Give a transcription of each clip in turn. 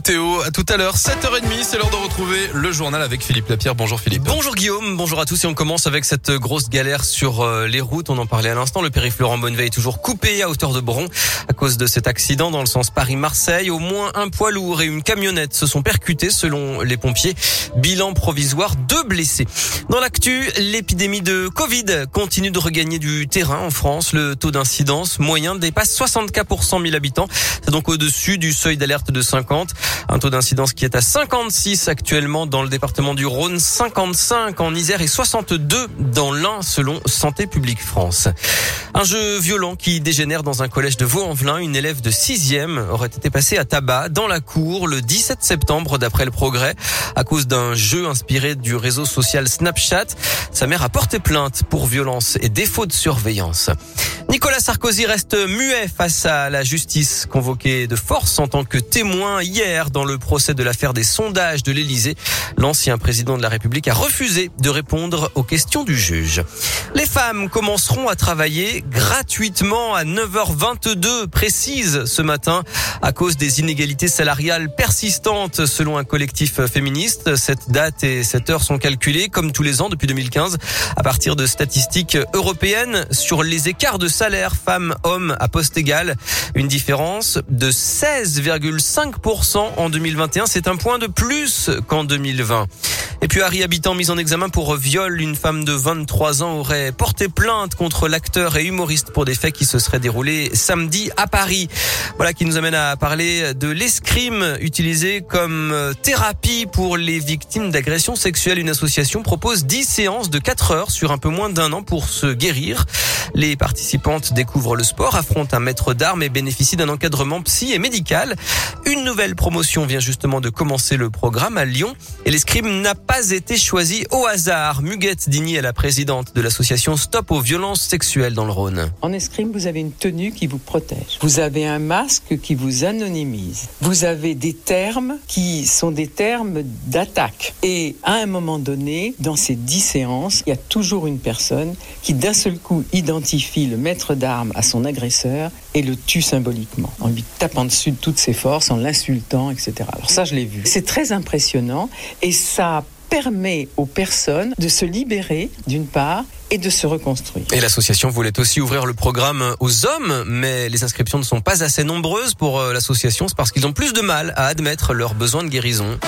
Théo. À tout à l'heure, 7h30, c'est l'heure de retrouver le journal avec Philippe Lapierre. Bonjour Philippe. Bonjour Guillaume, bonjour à tous et on commence avec cette grosse galère sur euh, les routes. On en parlait à l'instant, le périph' Laurent Bonneveille est toujours coupé à hauteur de Bron à cause de cet accident dans le sens Paris-Marseille. Au moins un poids lourd et une camionnette se sont percutés selon les pompiers. Bilan provisoire, deux blessés. Dans l'actu, l'épidémie de Covid continue de regagner du terrain en France. Le taux d'incidence moyen dépasse 60 cas pour 100 000 habitants. C'est donc au-dessus du seuil d'alerte de 50. Un taux d'incidence qui est à 56 actuellement dans le département du Rhône, 55 en Isère et 62 dans l'Ain selon Santé publique France. Un jeu violent qui dégénère dans un collège de Vaux-en-Velin. Une élève de 6e aurait été passée à tabac dans la cour le 17 septembre d'après le progrès à cause d'un jeu inspiré du réseau social Snapchat. Sa mère a porté plainte pour violence et défaut de surveillance. Nicolas Sarkozy reste muet face à la justice convoquée de force en tant que témoin hier dans le procès de l'affaire des sondages de l'Élysée. L'ancien président de la République a refusé de répondre aux questions du juge. Les femmes commenceront à travailler gratuitement à 9h22 précise ce matin à cause des inégalités salariales persistantes selon un collectif féministe. Cette date et cette heure sont calculées comme tous les ans depuis 2015 à partir de statistiques européennes sur les écarts de salaire femmes-hommes à poste égal. Une différence de 16,5% en 2021. C'est un point de plus qu'en 2020. Et puis Harry Habitant mis en examen pour viol. Une femme de 23 ans aurait porté plainte contre l'acteur et humoriste pour des faits qui se seraient déroulés samedi à Paris. Voilà qui nous amène à parler de l'escrime utilisé comme thérapie pour les victimes d'agressions sexuelles. Une association propose 10 séances de 4 heures sur un peu moins d'un an pour se guérir. Les participantes découvrent le sport, affrontent un maître d'armes et bénéficient d'un encadrement psy et médical. Une nouvelle promotion vient justement de commencer le programme à Lyon et l'escrime n'a pas été choisi au hasard. Muguette Digny est la présidente de l'association Stop aux violences sexuelles dans le Rhône. En escrime, vous avez une tenue qui vous protège. Vous avez un masque qui vous anonymise. Vous avez des termes qui sont des termes d'attaque. Et à un moment donné, dans ces dix séances, il y a toujours une personne qui d'un seul coup identifie le maître d'armes à son agresseur et le tue symboliquement, en lui tapant dessus de toutes ses forces, en l'insultant, etc. Alors ça, je l'ai vu. C'est très impressionnant et ça permet aux personnes de se libérer, d'une part, et de se reconstruire. Et l'association voulait aussi ouvrir le programme aux hommes, mais les inscriptions ne sont pas assez nombreuses pour euh, l'association. C'est parce qu'ils ont plus de mal à admettre leurs besoins de guérison.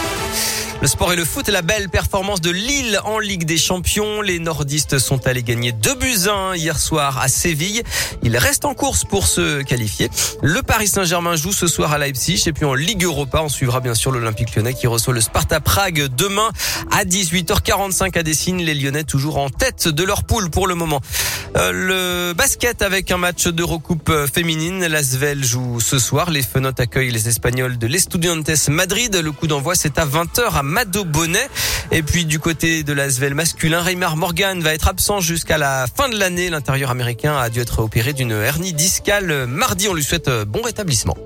Le sport et le foot la belle performance de Lille en Ligue des Champions. Les nordistes sont allés gagner 2 buts 1 hier soir à Séville. Ils restent en course pour se qualifier. Le Paris Saint-Germain joue ce soir à Leipzig et puis en Ligue Europa, on suivra bien sûr l'Olympique lyonnais qui reçoit le Sparta Prague demain à 18h45 à Dessine. Les Lyonnais toujours en tête de leur poule pour le moment. Euh, le basket avec un match d'Eurocoupe féminine. L'Asvel joue ce soir. Les Fenotes accueillent les Espagnols de l'Estudiantes Madrid. Le coup d'envoi c'est à 20h à Mado Bonnet. Et puis du côté de l'Asvel masculin, Raymar Morgan va être absent jusqu'à la fin de l'année. L'intérieur américain a dû être opéré d'une hernie discale mardi. On lui souhaite bon rétablissement.